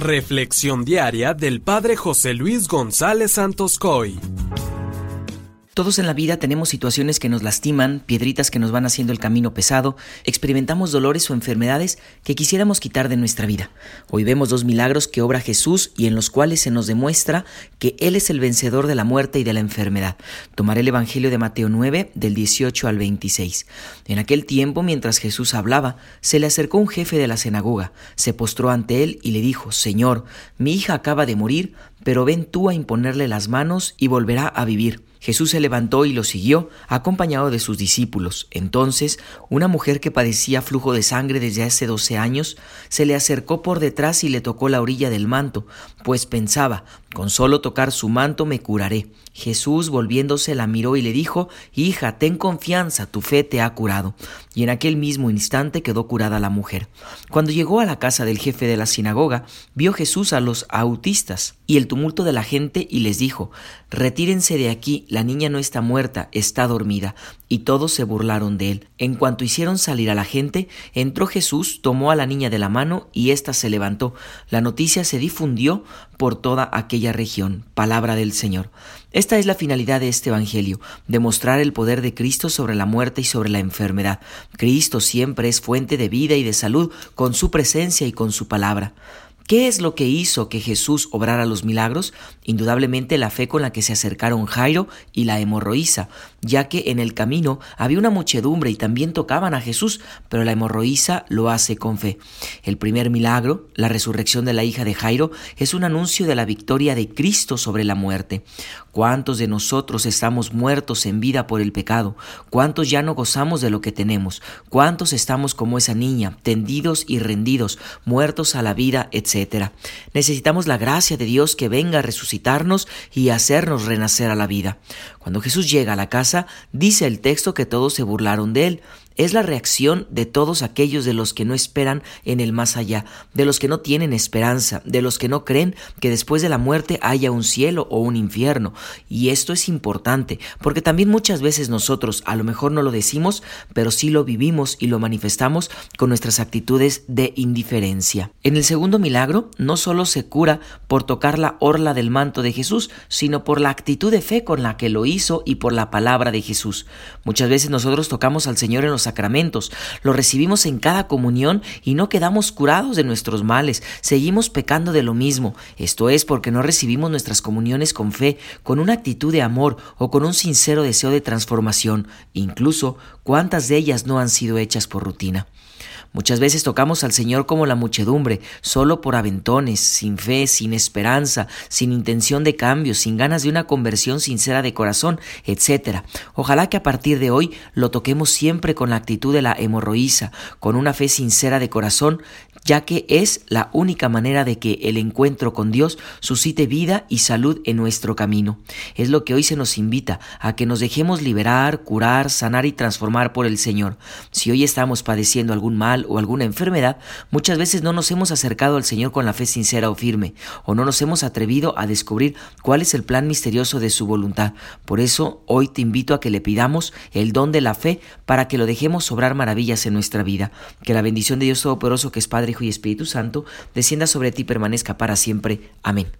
Reflexión diaria del Padre José Luis González Santos Coy. Todos en la vida tenemos situaciones que nos lastiman, piedritas que nos van haciendo el camino pesado, experimentamos dolores o enfermedades que quisiéramos quitar de nuestra vida. Hoy vemos dos milagros que obra Jesús y en los cuales se nos demuestra que Él es el vencedor de la muerte y de la enfermedad. Tomaré el Evangelio de Mateo 9, del 18 al 26. En aquel tiempo, mientras Jesús hablaba, se le acercó un jefe de la sinagoga, se postró ante él y le dijo, Señor, mi hija acaba de morir, pero ven tú a imponerle las manos y volverá a vivir. Jesús se levantó y lo siguió, acompañado de sus discípulos. Entonces, una mujer que padecía flujo de sangre desde hace doce años, se le acercó por detrás y le tocó la orilla del manto, pues pensaba, con solo tocar su manto me curaré. Jesús, volviéndose, la miró y le dijo, Hija, ten confianza, tu fe te ha curado. Y en aquel mismo instante quedó curada la mujer. Cuando llegó a la casa del jefe de la sinagoga, vio Jesús a los autistas y el tumulto de la gente y les dijo, Retírense de aquí, la niña no está muerta, está dormida. Y todos se burlaron de él. En cuanto hicieron salir a la gente, entró Jesús, tomó a la niña de la mano y ésta se levantó. La noticia se difundió por toda aquella región. Palabra del Señor. Esta es la finalidad de este Evangelio, demostrar el poder de Cristo sobre la muerte y sobre la enfermedad. Cristo siempre es fuente de vida y de salud con su presencia y con su palabra. ¿Qué es lo que hizo que Jesús obrara los milagros? Indudablemente la fe con la que se acercaron Jairo y la hemorroísa, ya que en el camino había una muchedumbre y también tocaban a Jesús, pero la hemorroísa lo hace con fe. El primer milagro, la resurrección de la hija de Jairo, es un anuncio de la victoria de Cristo sobre la muerte. ¿Cuántos de nosotros estamos muertos en vida por el pecado? ¿Cuántos ya no gozamos de lo que tenemos? ¿Cuántos estamos como esa niña, tendidos y rendidos, muertos a la vida, etc.? Necesitamos la gracia de Dios que venga a resucitarnos y hacernos renacer a la vida. Cuando Jesús llega a la casa, dice el texto que todos se burlaron de él. Es la reacción de todos aquellos de los que no esperan en el más allá, de los que no tienen esperanza, de los que no creen que después de la muerte haya un cielo o un infierno. Y esto es importante, porque también muchas veces nosotros a lo mejor no lo decimos, pero sí lo vivimos y lo manifestamos con nuestras actitudes de indiferencia. En el segundo milagro, no solo se cura por tocar la orla del manto de Jesús, sino por la actitud de fe con la que lo hizo y por la palabra de Jesús. Muchas veces nosotros tocamos al Señor en sacramentos, lo recibimos en cada comunión y no quedamos curados de nuestros males, seguimos pecando de lo mismo. Esto es porque no recibimos nuestras comuniones con fe, con una actitud de amor o con un sincero deseo de transformación, incluso cuántas de ellas no han sido hechas por rutina. Muchas veces tocamos al Señor como la muchedumbre, solo por aventones, sin fe, sin esperanza, sin intención de cambio, sin ganas de una conversión sincera de corazón, etc. Ojalá que a partir de hoy lo toquemos siempre con la actitud de la hemorroísa, con una fe sincera de corazón, ya que es la única manera de que el encuentro con Dios suscite vida y salud en nuestro camino. Es lo que hoy se nos invita, a que nos dejemos liberar, curar, sanar y transformar por el Señor. Si hoy estamos padeciendo algún mal o alguna enfermedad, muchas veces no nos hemos acercado al Señor con la fe sincera o firme, o no nos hemos atrevido a descubrir cuál es el plan misterioso de su voluntad. Por eso hoy te invito a que le pidamos el don de la fe para que lo dejemos sobrar maravillas en nuestra vida. Que la bendición de Dios Todopoderoso, que es Padre, Hijo y Espíritu Santo, descienda sobre ti y permanezca para siempre. Amén.